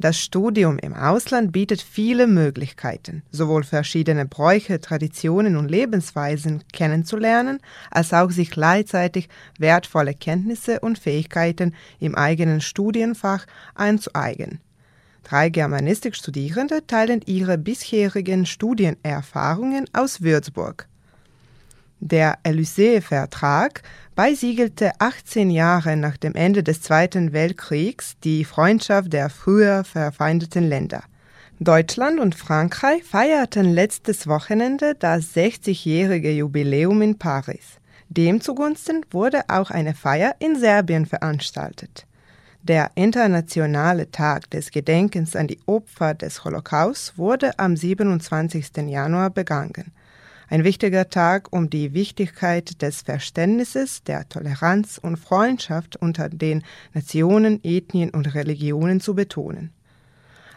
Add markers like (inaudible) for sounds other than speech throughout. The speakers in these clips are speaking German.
Das Studium im Ausland bietet viele Möglichkeiten, sowohl verschiedene Bräuche, Traditionen und Lebensweisen kennenzulernen, als auch sich gleichzeitig wertvolle Kenntnisse und Fähigkeiten im eigenen Studienfach einzueigen. Drei Germanistikstudierende teilen ihre bisherigen Studienerfahrungen aus Würzburg. Der Élysée-Vertrag beisiegelte 18 Jahre nach dem Ende des Zweiten Weltkriegs die Freundschaft der früher verfeindeten Länder. Deutschland und Frankreich feierten letztes Wochenende das 60-jährige Jubiläum in Paris. Dem zugunsten wurde auch eine Feier in Serbien veranstaltet. Der Internationale Tag des Gedenkens an die Opfer des Holocaust wurde am 27. Januar begangen. Ein wichtiger Tag, um die Wichtigkeit des Verständnisses, der Toleranz und Freundschaft unter den Nationen, Ethnien und Religionen zu betonen.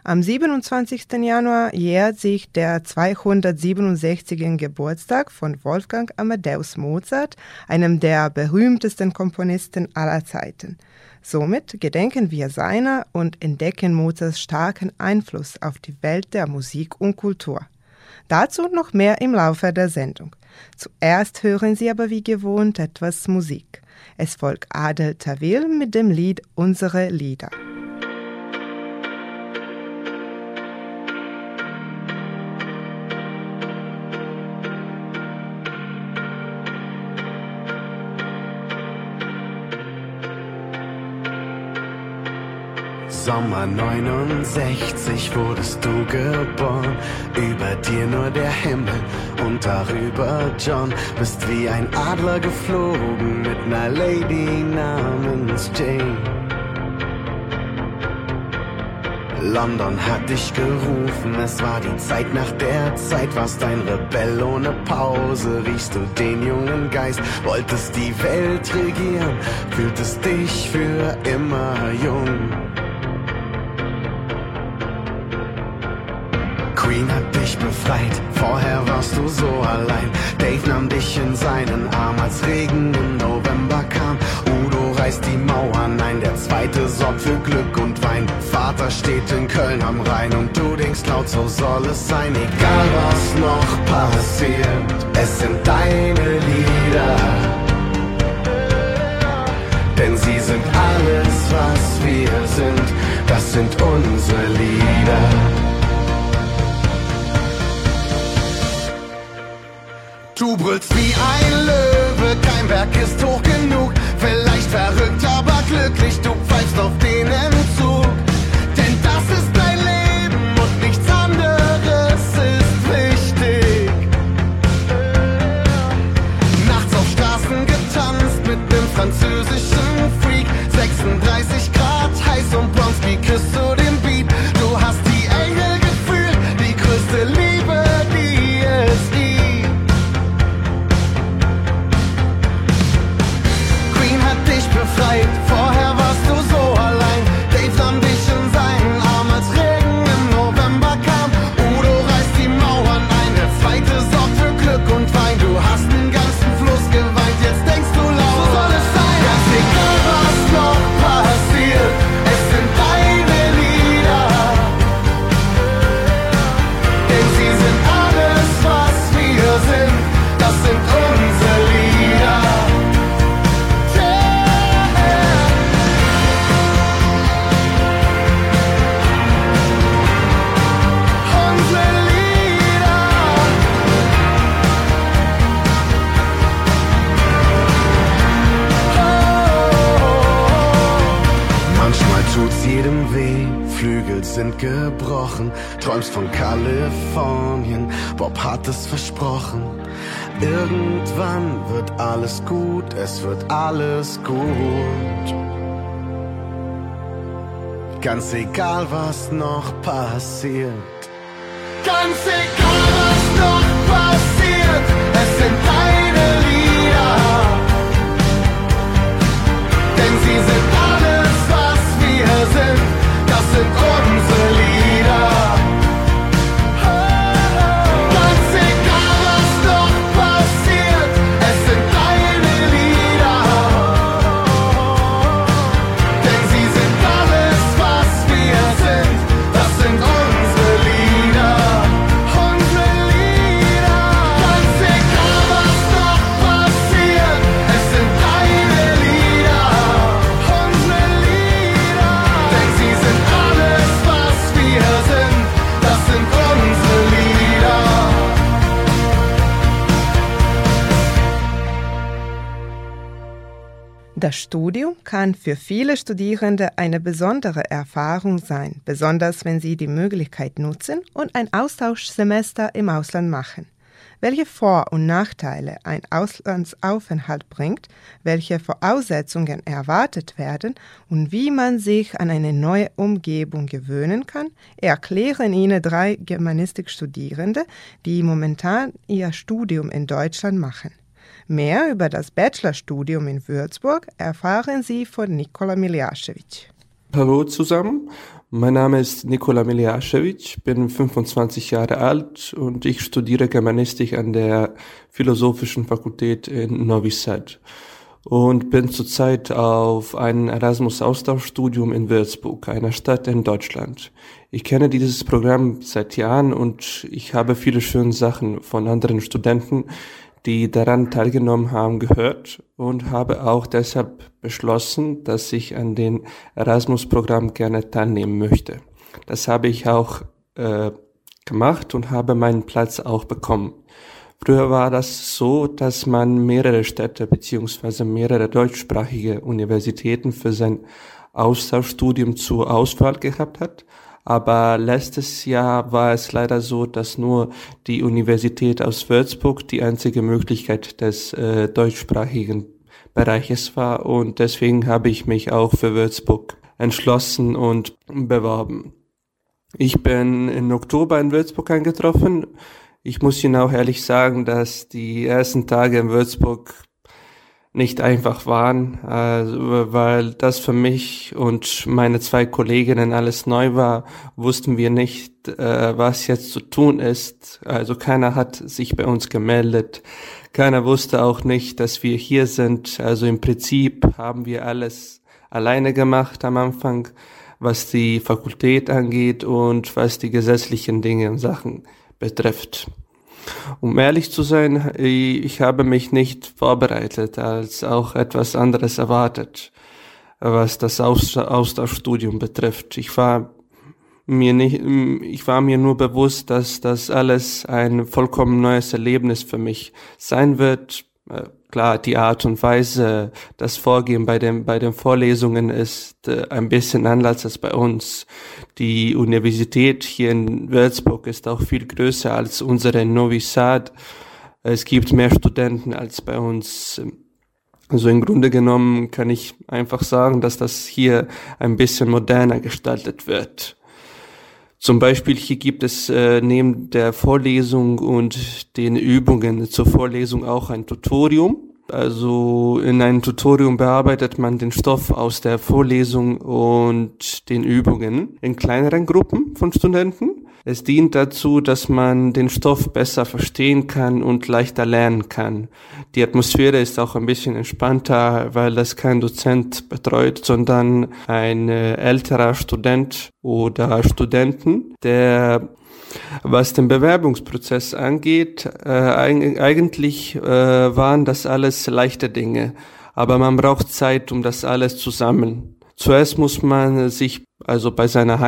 Am 27. Januar jährt sich der 267. Geburtstag von Wolfgang Amadeus Mozart, einem der berühmtesten Komponisten aller Zeiten. Somit gedenken wir seiner und entdecken Mozarts starken Einfluss auf die Welt der Musik und Kultur. Dazu noch mehr im Laufe der Sendung. Zuerst hören Sie aber wie gewohnt etwas Musik. Es folgt Adel Tawil mit dem Lied Unsere Lieder. Sommer 69 wurdest du geboren, über dir nur der Himmel und darüber John. Bist wie ein Adler geflogen mit ner Lady namens Jane. London hat dich gerufen, es war die Zeit nach der Zeit, warst ein Rebell ohne Pause, riechst du den jungen Geist, wolltest die Welt regieren, fühltest dich für immer jung. Queen hat dich befreit, vorher warst du so allein. Dave nahm dich in seinen Arm, als Regen im November kam. Udo reißt die Mauern ein, der zweite sorgt für Glück und Wein. Vater steht in Köln am Rhein und du denkst laut, so soll es sein. Egal was noch passiert, es sind deine Lieder. Denn sie sind alles, was wir sind, das sind unsere Lieder. Du brüllst wie ein Löwe, kein Berg ist hoch genug. Vielleicht verrückt, aber glücklich, du pfeifst auf den Entzug. Denn das ist dein Leben und nichts anderes ist wichtig. Nachts auf Straßen getanzt mit nem französischen Freak. 36 Grad heiß und Bronski küsst tut's jedem weh, Flügel sind gebrochen. Träumst von Kalifornien, Bob hat es versprochen. Irgendwann wird alles gut, es wird alles gut. Ganz egal, was noch passiert. Ganz egal, was noch passiert, es sind deine Lieder. Denn sie sind das sind unsere Das Studium kann für viele Studierende eine besondere Erfahrung sein, besonders wenn sie die Möglichkeit nutzen und ein Austauschsemester im Ausland machen. Welche Vor- und Nachteile ein Auslandsaufenthalt bringt, welche Voraussetzungen erwartet werden und wie man sich an eine neue Umgebung gewöhnen kann, erklären Ihnen drei Germanistikstudierende, die momentan ihr Studium in Deutschland machen. Mehr über das Bachelorstudium in Würzburg erfahren Sie von Nikola Miljasevic. Hallo zusammen, mein Name ist Nikola Miljasevic, bin 25 Jahre alt und ich studiere Germanistik an der Philosophischen Fakultät in Novi Sad und bin zurzeit auf einem Erasmus-Austauschstudium in Würzburg, einer Stadt in Deutschland. Ich kenne dieses Programm seit Jahren und ich habe viele schöne Sachen von anderen Studenten die daran teilgenommen haben, gehört und habe auch deshalb beschlossen, dass ich an den Erasmus-Programm gerne teilnehmen möchte. Das habe ich auch äh, gemacht und habe meinen Platz auch bekommen. Früher war das so, dass man mehrere Städte beziehungsweise mehrere deutschsprachige Universitäten für sein Austauschstudium zur Auswahl gehabt hat. Aber letztes Jahr war es leider so, dass nur die Universität aus Würzburg die einzige Möglichkeit des äh, deutschsprachigen Bereiches war und deswegen habe ich mich auch für Würzburg entschlossen und beworben. Ich bin im Oktober in Würzburg eingetroffen. Ich muss Ihnen auch ehrlich sagen, dass die ersten Tage in Würzburg nicht einfach waren, also, weil das für mich und meine zwei Kolleginnen alles neu war, wussten wir nicht, äh, was jetzt zu tun ist. Also keiner hat sich bei uns gemeldet. Keiner wusste auch nicht, dass wir hier sind. Also im Prinzip haben wir alles alleine gemacht am Anfang, was die Fakultät angeht und was die gesetzlichen Dinge und Sachen betrifft. Um ehrlich zu sein, ich habe mich nicht vorbereitet, als auch etwas anderes erwartet, was das Austauschstudium betrifft. Ich war mir nicht, ich war mir nur bewusst, dass das alles ein vollkommen neues Erlebnis für mich sein wird. Klar, die Art und Weise, das Vorgehen bei, den bei den Vorlesungen ist äh, ein bisschen anders als bei uns. Die Universität hier in Würzburg ist auch viel größer als unsere Novi Sad. Es gibt mehr Studenten als bei uns. Also im Grunde genommen kann ich einfach sagen, dass das hier ein bisschen moderner gestaltet wird. Zum Beispiel hier gibt es äh, neben der Vorlesung und den Übungen zur Vorlesung auch ein Tutorium. Also in einem Tutorium bearbeitet man den Stoff aus der Vorlesung und den Übungen in kleineren Gruppen von Studenten. Es dient dazu, dass man den Stoff besser verstehen kann und leichter lernen kann. Die Atmosphäre ist auch ein bisschen entspannter, weil das kein Dozent betreut, sondern ein äh, älterer Student oder Studenten, der was den Bewerbungsprozess angeht, äh, eigentlich äh, waren das alles leichte Dinge, aber man braucht Zeit, um das alles zu sammeln. Zuerst muss man sich also bei seiner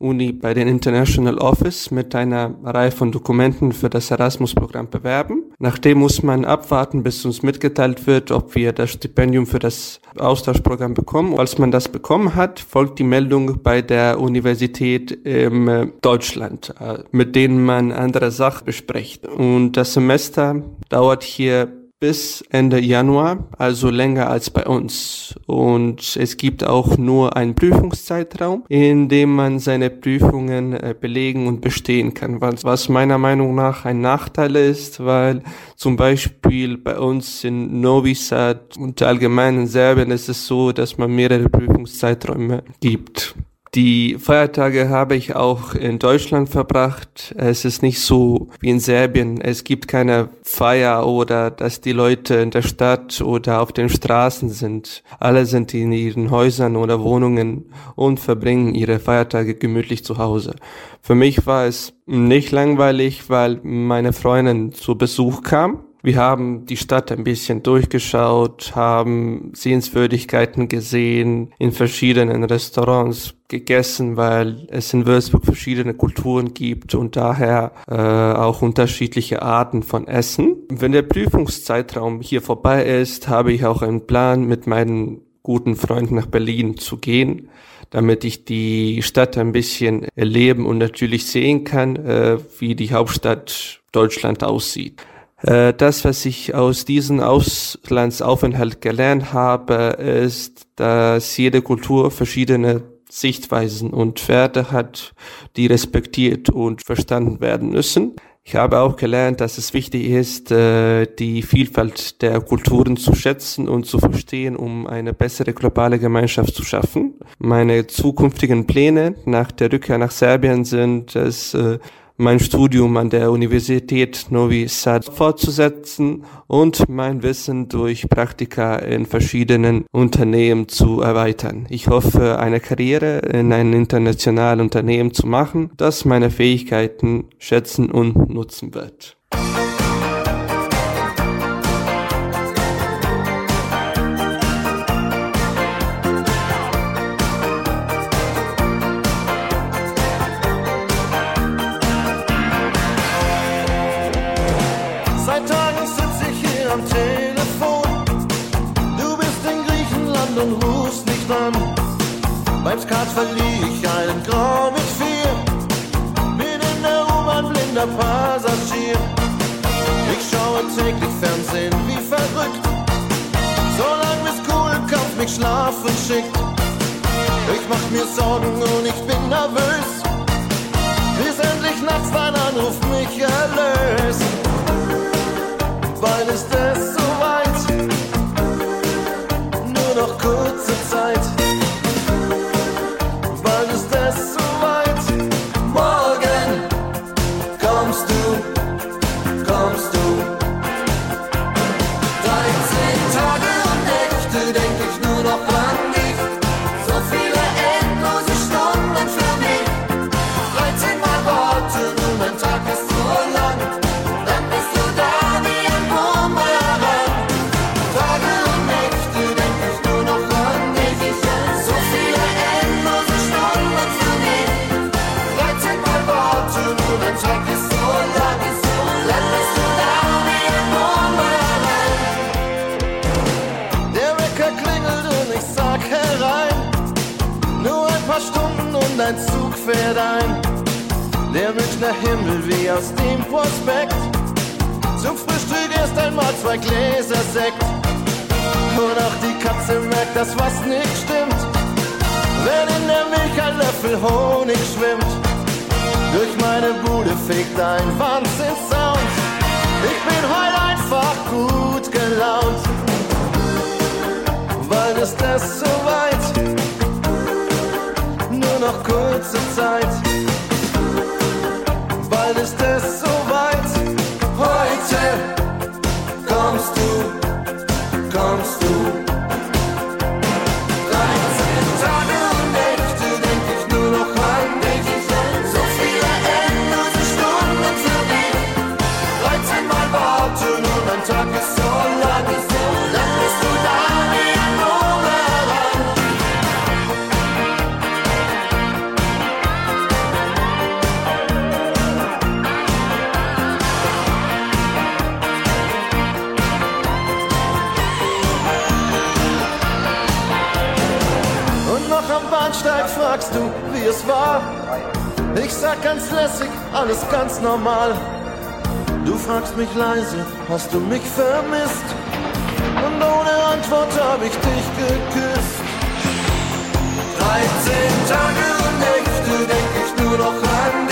Heimatuni bei den International Office mit einer Reihe von Dokumenten für das Erasmus-Programm bewerben. Nachdem muss man abwarten, bis uns mitgeteilt wird, ob wir das Stipendium für das Austauschprogramm bekommen. Als man das bekommen hat, folgt die Meldung bei der Universität in äh, Deutschland, äh, mit denen man andere Sachen bespricht. Und das Semester dauert hier bis Ende Januar, also länger als bei uns. Und es gibt auch nur einen Prüfungszeitraum, in dem man seine Prüfungen äh, belegen und bestehen kann, was, was meiner Meinung nach ein Nachteil ist, weil zum Beispiel bei uns in Novi Sad und allgemein in Serbien ist es so, dass man mehrere Prüfungszeiträume gibt. Die Feiertage habe ich auch in Deutschland verbracht. Es ist nicht so wie in Serbien. Es gibt keine Feier oder dass die Leute in der Stadt oder auf den Straßen sind. Alle sind in ihren Häusern oder Wohnungen und verbringen ihre Feiertage gemütlich zu Hause. Für mich war es nicht langweilig, weil meine Freundin zu Besuch kam wir haben die Stadt ein bisschen durchgeschaut, haben Sehenswürdigkeiten gesehen, in verschiedenen Restaurants gegessen, weil es in Würzburg verschiedene Kulturen gibt und daher äh, auch unterschiedliche Arten von Essen. Wenn der Prüfungszeitraum hier vorbei ist, habe ich auch einen Plan, mit meinen guten Freunden nach Berlin zu gehen damit ich die Stadt ein bisschen erleben und natürlich sehen kann, äh, wie die Hauptstadt Deutschland aussieht. Äh, das, was ich aus diesem Auslandsaufenthalt gelernt habe, ist, dass jede Kultur verschiedene Sichtweisen und Werte hat, die respektiert und verstanden werden müssen. Ich habe auch gelernt, dass es wichtig ist, äh, die Vielfalt der Kulturen zu schätzen und zu verstehen, um eine bessere globale Gemeinschaft zu schaffen. Meine zukünftigen Pläne nach der Rückkehr nach Serbien sind es, äh, mein Studium an der Universität Novi Sad fortzusetzen und mein Wissen durch Praktika in verschiedenen Unternehmen zu erweitern. Ich hoffe, eine Karriere in einem internationalen Unternehmen zu machen, das meine Fähigkeiten schätzen und nutzen wird. Skat verlieh ich einen Grau mit vier. Bin in der U-Bahn blinder Passagier. Ich schaue täglich Fernsehen wie verrückt. Solange Miss Cool Kampf mich schlafen schickt. Ich mach mir Sorgen und ich bin nervös. Bis endlich nachts dein Anruf mich erlöst. Fährt ein. Der Münchner Himmel wie aus dem Prospekt. Zum Frühstück erst einmal zwei Gläser Sekt. Und auch die Katze merkt, dass was nicht stimmt. Wenn in der Milch ein Löffel Honig schwimmt. Durch meine Bude fegt ein Wahnsinnssound. Ich bin heute einfach gut gelaunt. Bald ist es soweit noch kurze Zeit. Bald ist es soweit. Heute kommst du, kommst du. Es war. Ich sag ganz lässig, alles ganz normal. Du fragst mich leise, hast du mich vermisst? Und ohne Antwort hab ich dich geküsst. 13 Tage und Nächte denk ich nur noch an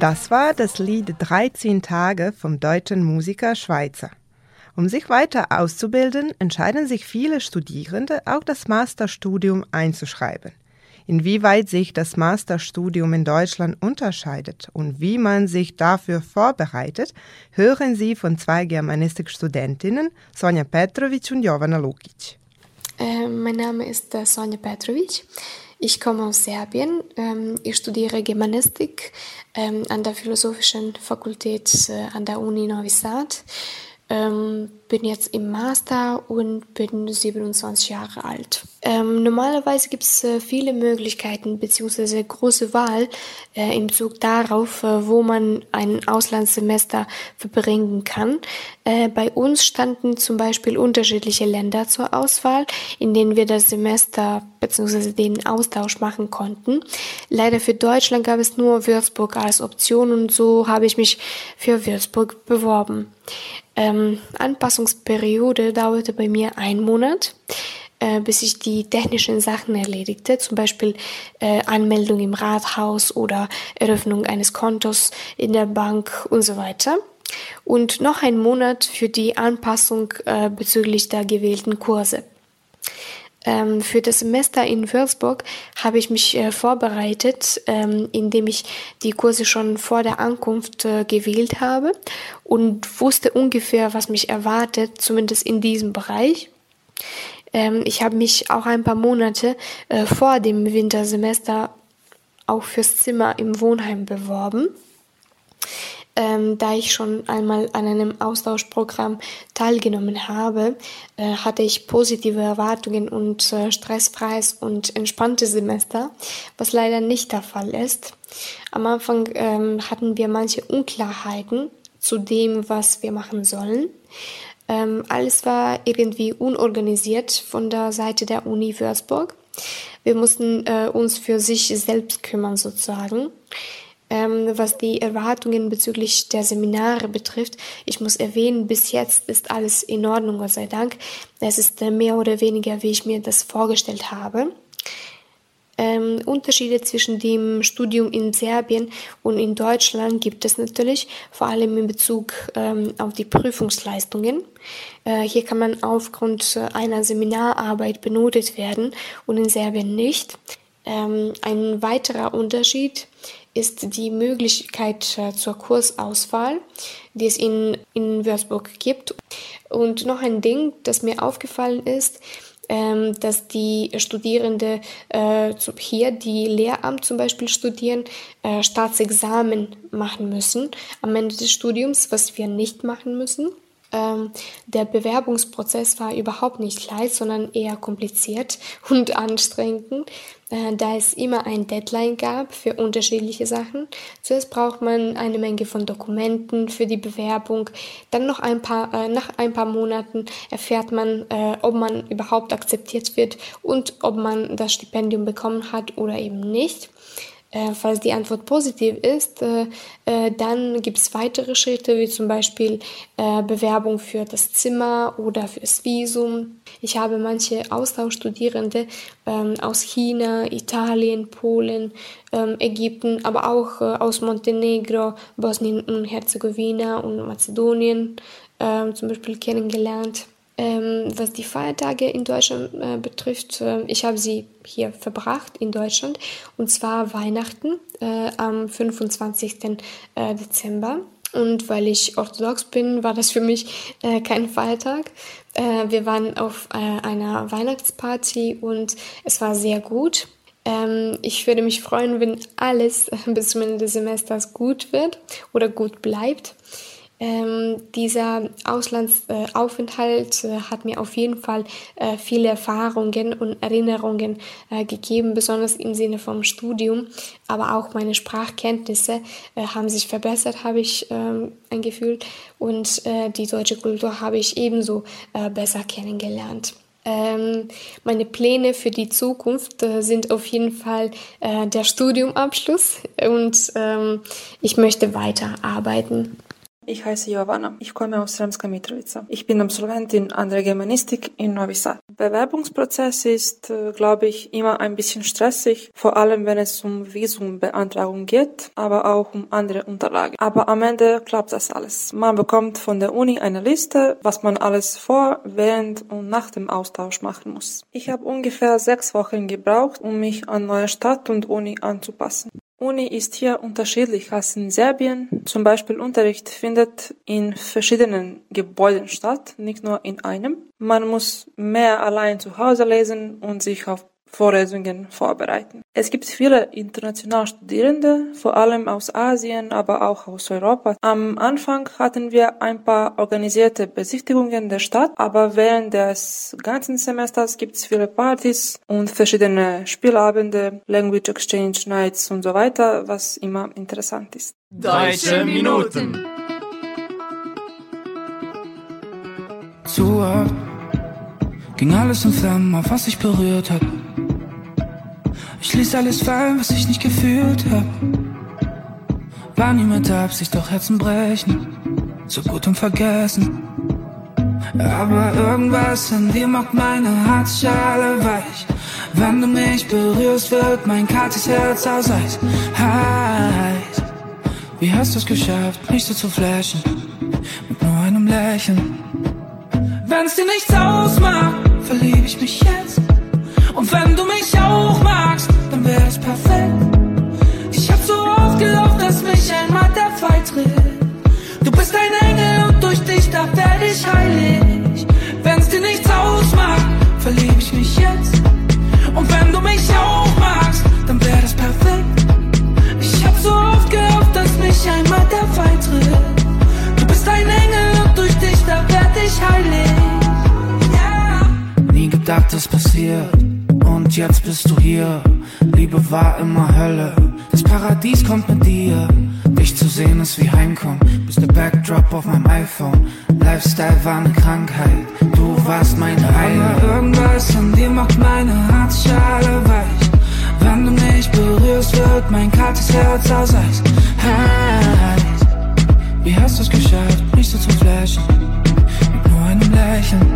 Das war das Lied 13 Tage vom deutschen Musiker Schweizer. Um sich weiter auszubilden, entscheiden sich viele Studierende, auch das Masterstudium einzuschreiben. Inwieweit sich das Masterstudium in Deutschland unterscheidet und wie man sich dafür vorbereitet, hören Sie von zwei Germanistikstudentinnen, Sonja Petrovic und Jovana Lukic. Äh, mein Name ist äh, Sonja Petrovic. Ich komme aus Serbien. Ähm, ich studiere Germanistik ähm, an der Philosophischen Fakultät äh, an der Uni Novi Sad. Ähm, bin jetzt im Master und bin 27 Jahre alt. Ähm, normalerweise gibt es äh, viele Möglichkeiten bzw. große Wahl äh, im Bezug darauf, äh, wo man ein Auslandssemester verbringen kann. Äh, bei uns standen zum Beispiel unterschiedliche Länder zur Auswahl, in denen wir das Semester bzw. den Austausch machen konnten. Leider für Deutschland gab es nur Würzburg als Option und so habe ich mich für Würzburg beworben. Ähm, Anpassungsperiode dauerte bei mir einen Monat, äh, bis ich die technischen Sachen erledigte, zum Beispiel äh, Anmeldung im Rathaus oder Eröffnung eines Kontos in der Bank und so weiter. Und noch ein Monat für die Anpassung äh, bezüglich der gewählten Kurse. Ähm, für das Semester in Würzburg habe ich mich äh, vorbereitet, ähm, indem ich die Kurse schon vor der Ankunft äh, gewählt habe und wusste ungefähr, was mich erwartet, zumindest in diesem Bereich. Ähm, ich habe mich auch ein paar Monate äh, vor dem Wintersemester auch fürs Zimmer im Wohnheim beworben ähm, da ich schon einmal an einem Austauschprogramm teilgenommen habe, äh, hatte ich positive Erwartungen und äh, stressfreies und entspanntes Semester, was leider nicht der Fall ist. Am Anfang ähm, hatten wir manche Unklarheiten zu dem, was wir machen sollen. Ähm, alles war irgendwie unorganisiert von der Seite der Uni Würzburg. Wir mussten äh, uns für sich selbst kümmern sozusagen. Ähm, was die Erwartungen bezüglich der Seminare betrifft, ich muss erwähnen, bis jetzt ist alles in Ordnung, Gott sei Dank. Es ist äh, mehr oder weniger, wie ich mir das vorgestellt habe. Ähm, Unterschiede zwischen dem Studium in Serbien und in Deutschland gibt es natürlich, vor allem in Bezug ähm, auf die Prüfungsleistungen. Äh, hier kann man aufgrund äh, einer Seminararbeit benotet werden und in Serbien nicht. Ähm, ein weiterer Unterschied ist die Möglichkeit äh, zur Kursauswahl, die es in, in Würzburg gibt. Und noch ein Ding, das mir aufgefallen ist, ähm, dass die Studierende äh, hier, die Lehramt zum Beispiel studieren, äh, Staatsexamen machen müssen am Ende des Studiums, was wir nicht machen müssen. Ähm, der Bewerbungsprozess war überhaupt nicht leicht, sondern eher kompliziert (laughs) und anstrengend, äh, da es immer ein Deadline gab für unterschiedliche Sachen. Zuerst braucht man eine Menge von Dokumenten für die Bewerbung. Dann noch ein paar, äh, nach ein paar Monaten erfährt man, äh, ob man überhaupt akzeptiert wird und ob man das Stipendium bekommen hat oder eben nicht. Äh, falls die Antwort positiv ist, äh, äh, dann gibt es weitere Schritte, wie zum Beispiel äh, Bewerbung für das Zimmer oder für das Visum. Ich habe manche Austauschstudierende ähm, aus China, Italien, Polen, ähm, Ägypten, aber auch äh, aus Montenegro, Bosnien und Herzegowina und Mazedonien ähm, zum Beispiel kennengelernt. Ähm, was die Feiertage in Deutschland äh, betrifft, äh, ich habe sie hier verbracht in Deutschland und zwar Weihnachten äh, am 25. Äh, Dezember. Und weil ich orthodox bin, war das für mich äh, kein Feiertag. Äh, wir waren auf einer Weihnachtsparty und es war sehr gut. Ähm, ich würde mich freuen, wenn alles (laughs) bis zum Ende des Semesters gut wird oder gut bleibt. Ähm, dieser Auslandsaufenthalt äh, hat mir auf jeden Fall äh, viele Erfahrungen und Erinnerungen äh, gegeben, besonders im Sinne vom Studium. Aber auch meine Sprachkenntnisse äh, haben sich verbessert, habe ich ähm, ein Gefühl. Und äh, die deutsche Kultur habe ich ebenso äh, besser kennengelernt. Ähm, meine Pläne für die Zukunft äh, sind auf jeden Fall äh, der Studiumabschluss und ähm, ich möchte weiter arbeiten. Ich heiße Joanna. Ich komme aus Sremska Mitrovica. Ich bin Absolventin an der Germanistik in Novi Sad. Bewerbungsprozess ist, äh, glaube ich, immer ein bisschen stressig, vor allem wenn es um Visumbeantragung geht, aber auch um andere Unterlagen. Aber am Ende klappt das alles. Man bekommt von der Uni eine Liste, was man alles vor, während und nach dem Austausch machen muss. Ich habe ungefähr sechs Wochen gebraucht, um mich an neue Stadt und Uni anzupassen. Uni ist hier unterschiedlich als in Serbien. Zum Beispiel Unterricht findet in verschiedenen Gebäuden statt, nicht nur in einem. Man muss mehr allein zu Hause lesen und sich auf Vorlesungen vorbereiten. Es gibt viele international Studierende, vor allem aus Asien, aber auch aus Europa. Am Anfang hatten wir ein paar organisierte Besichtigungen der Stadt, aber während des ganzen Semesters gibt es viele Partys und verschiedene Spielabende, Language Exchange Nights und so weiter, was immer interessant ist. Deutsche Minuten. Zu ging alles in Flammen, auf was ich berührt hat. Ich ließ alles fallen, was ich nicht gefühlt hab. War niemand da, Absicht, doch Herzen brechen. So gut und vergessen. Aber irgendwas in dir macht meine Herzschale weich. Wenn du mich berührst, wird mein kaltes Herz aus Eis. Heiß. Wie hast du's geschafft, mich so zu flashen? Mit nur einem Lächeln. Wenn's dir nichts ausmacht, verlieb ich mich jetzt. Und wenn du mich auch magst, dann wäre es perfekt. Ich hab so oft gehofft, dass mich einmal der Fall tritt. Du bist ein Engel und durch dich, da werde ich heilig. Wenn's dir nichts ausmacht, verlieb ich mich jetzt. Und wenn du mich auch magst, dann wäre das perfekt. Ich hab so oft gehofft, dass mich einmal der Fall tritt. Du bist ein Engel und durch dich, da werde ich heilig. Yeah. Nie gedacht, es passiert und jetzt bist du hier. Liebe war immer Hölle, das Paradies kommt mit dir. Dich zu sehen ist wie Heimkommen, bist der Backdrop auf meinem iPhone. Lifestyle war eine Krankheit, du warst meine Heilung. Aber irgendwas an dir macht meine Herzschale weich. Wenn du mich berührst, wird mein kaltes Herz aus Eis. Heiß. Wie hast du's geschafft, mich so zu flashen? Mit nur einem Lächeln.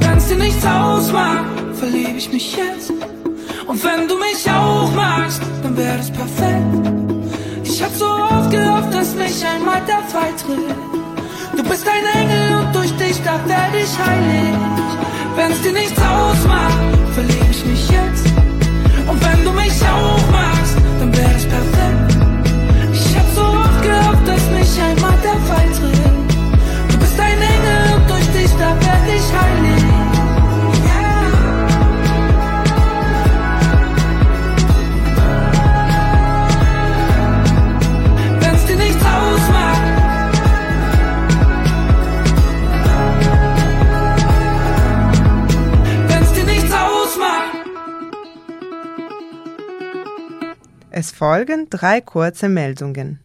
Wenn's dir nichts ausmacht, verlieb ich mich jetzt. Und wenn du mich auch magst, dann wäre das perfekt. Ich hab so oft gehofft, dass mich einmal der Fall tritt. Du bist ein Engel und durch dich, da werde ich heilig. Wenn's dir nichts ausmacht, verlieb ich mich jetzt. Und wenn du mich auch magst, folgen drei kurze Meldungen.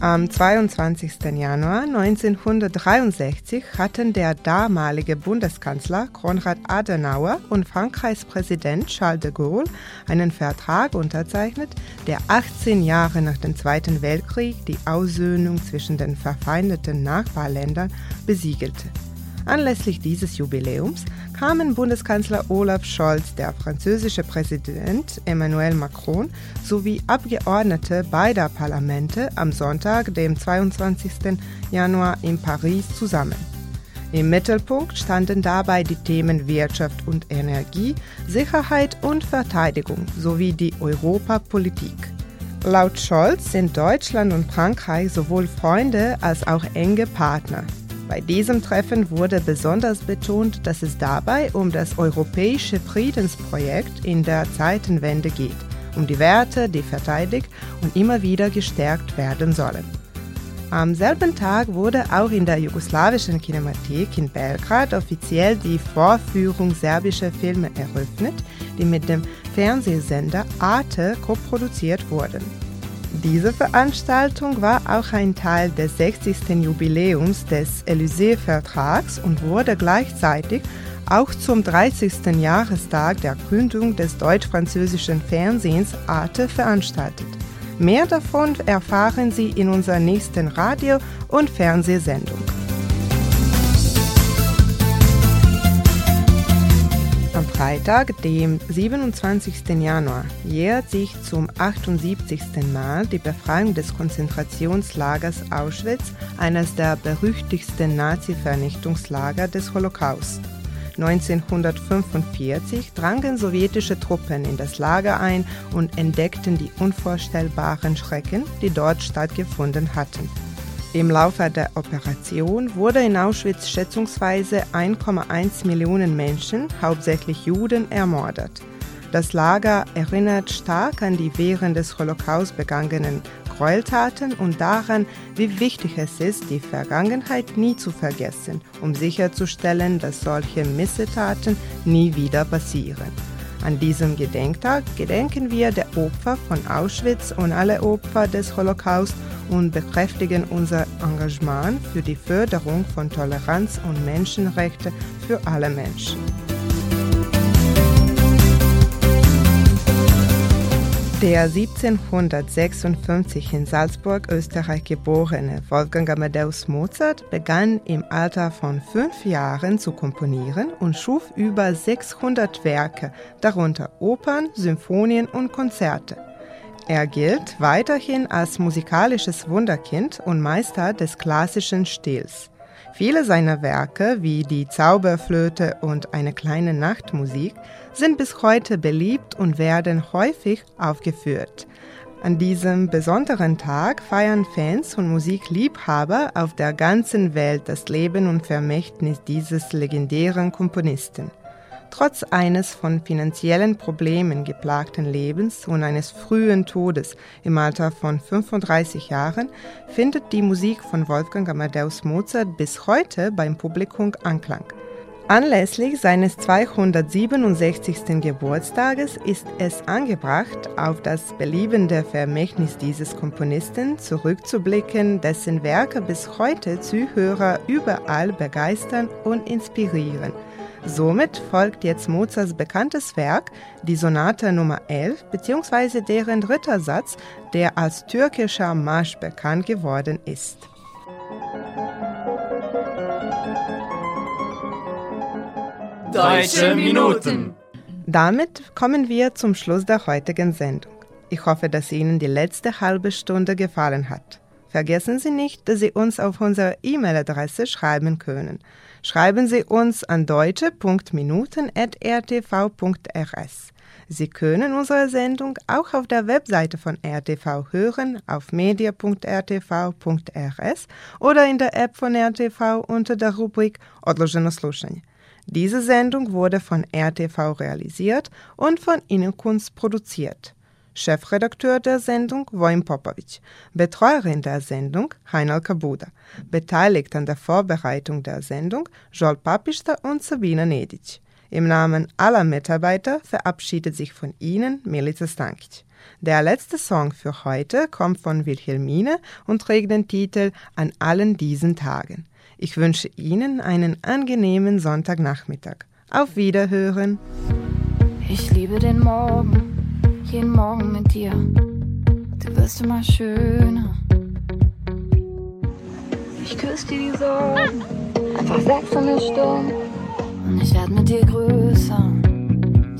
Am 22. Januar 1963 hatten der damalige Bundeskanzler Konrad Adenauer und Frankreichs Präsident Charles de Gaulle einen Vertrag unterzeichnet, der 18 Jahre nach dem Zweiten Weltkrieg die Aussöhnung zwischen den verfeindeten Nachbarländern besiegelte. Anlässlich dieses Jubiläums kamen Bundeskanzler Olaf Scholz, der französische Präsident Emmanuel Macron sowie Abgeordnete beider Parlamente am Sonntag, dem 22. Januar in Paris zusammen. Im Mittelpunkt standen dabei die Themen Wirtschaft und Energie, Sicherheit und Verteidigung sowie die Europapolitik. Laut Scholz sind Deutschland und Frankreich sowohl Freunde als auch enge Partner. Bei diesem Treffen wurde besonders betont, dass es dabei um das europäische Friedensprojekt in der Zeitenwende geht, um die Werte, die verteidigt und immer wieder gestärkt werden sollen. Am selben Tag wurde auch in der jugoslawischen Kinemathek in Belgrad offiziell die Vorführung serbischer Filme eröffnet, die mit dem Fernsehsender Arte koproduziert wurden. Diese Veranstaltung war auch ein Teil des 60. Jubiläums des Élysée-Vertrags und wurde gleichzeitig auch zum 30. Jahrestag der Gründung des deutsch-französischen Fernsehens Arte veranstaltet. Mehr davon erfahren Sie in unserer nächsten Radio- und Fernsehsendung. Freitag, dem 27. Januar, jährt sich zum 78. Mal die Befreiung des Konzentrationslagers Auschwitz, eines der berüchtigsten Nazi-Vernichtungslager des Holocaust. 1945 drangen sowjetische Truppen in das Lager ein und entdeckten die unvorstellbaren Schrecken, die dort stattgefunden hatten. Im Laufe der Operation wurde in Auschwitz schätzungsweise 1,1 Millionen Menschen, hauptsächlich Juden, ermordet. Das Lager erinnert stark an die während des Holocaust begangenen Gräueltaten und daran, wie wichtig es ist, die Vergangenheit nie zu vergessen, um sicherzustellen, dass solche Missetaten nie wieder passieren. An diesem Gedenktag gedenken wir der Opfer von Auschwitz und alle Opfer des Holocaust und bekräftigen unser Engagement für die Förderung von Toleranz und Menschenrechte für alle Menschen. Der 1756 in Salzburg, Österreich geborene Wolfgang Amadeus Mozart begann im Alter von fünf Jahren zu komponieren und schuf über 600 Werke, darunter Opern, Symphonien und Konzerte. Er gilt weiterhin als musikalisches Wunderkind und Meister des klassischen Stils. Viele seiner Werke, wie die Zauberflöte und eine kleine Nachtmusik, sind bis heute beliebt und werden häufig aufgeführt. An diesem besonderen Tag feiern Fans und Musikliebhaber auf der ganzen Welt das Leben und Vermächtnis dieses legendären Komponisten. Trotz eines von finanziellen Problemen geplagten Lebens und eines frühen Todes im Alter von 35 Jahren findet die Musik von Wolfgang Amadeus Mozart bis heute beim Publikum Anklang. Anlässlich seines 267. Geburtstages ist es angebracht, auf das beliebende Vermächtnis dieses Komponisten zurückzublicken, dessen Werke bis heute Zuhörer überall begeistern und inspirieren. Somit folgt jetzt Mozarts bekanntes Werk, die Sonate Nummer 11 bzw. deren dritter Satz, der als türkischer Marsch bekannt geworden ist. Deutsche Minuten. Damit kommen wir zum Schluss der heutigen Sendung. Ich hoffe, dass Ihnen die letzte halbe Stunde gefallen hat. Vergessen Sie nicht, dass Sie uns auf unsere E-Mail-Adresse schreiben können. Schreiben Sie uns an deutsche.minuten.rtv.rs. Sie können unsere Sendung auch auf der Webseite von RTV hören, auf media.rtv.rs oder in der App von RTV unter der Rubrik Odloženo slušanje. Diese Sendung wurde von RTV realisiert und von Innenkunst produziert. Chefredakteur der Sendung Wojm Popovic, Betreuerin der Sendung Heinal Kabuda, beteiligt an der Vorbereitung der Sendung Joel Papista und Sabina Nedic. Im Namen aller Mitarbeiter verabschiedet sich von Ihnen Milica Stankic. Der letzte Song für heute kommt von Wilhelmine und trägt den Titel An allen diesen Tagen. Ich wünsche Ihnen einen angenehmen Sonntagnachmittag. Auf Wiederhören. Ich liebe den Morgen, jeden Morgen mit dir. Du wirst immer schöner. Ich küsse dir die Sorgen, einfach weg von der Sturm. Und ich werde mit dir größer.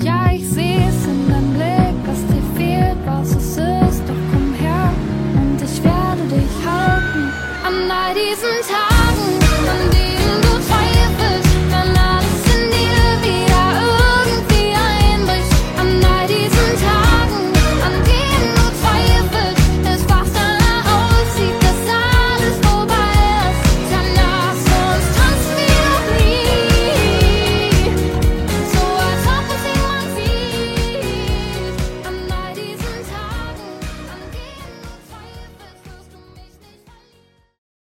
Ja, ich sehe es in deinem Blick, was dir fehlt, was es ist.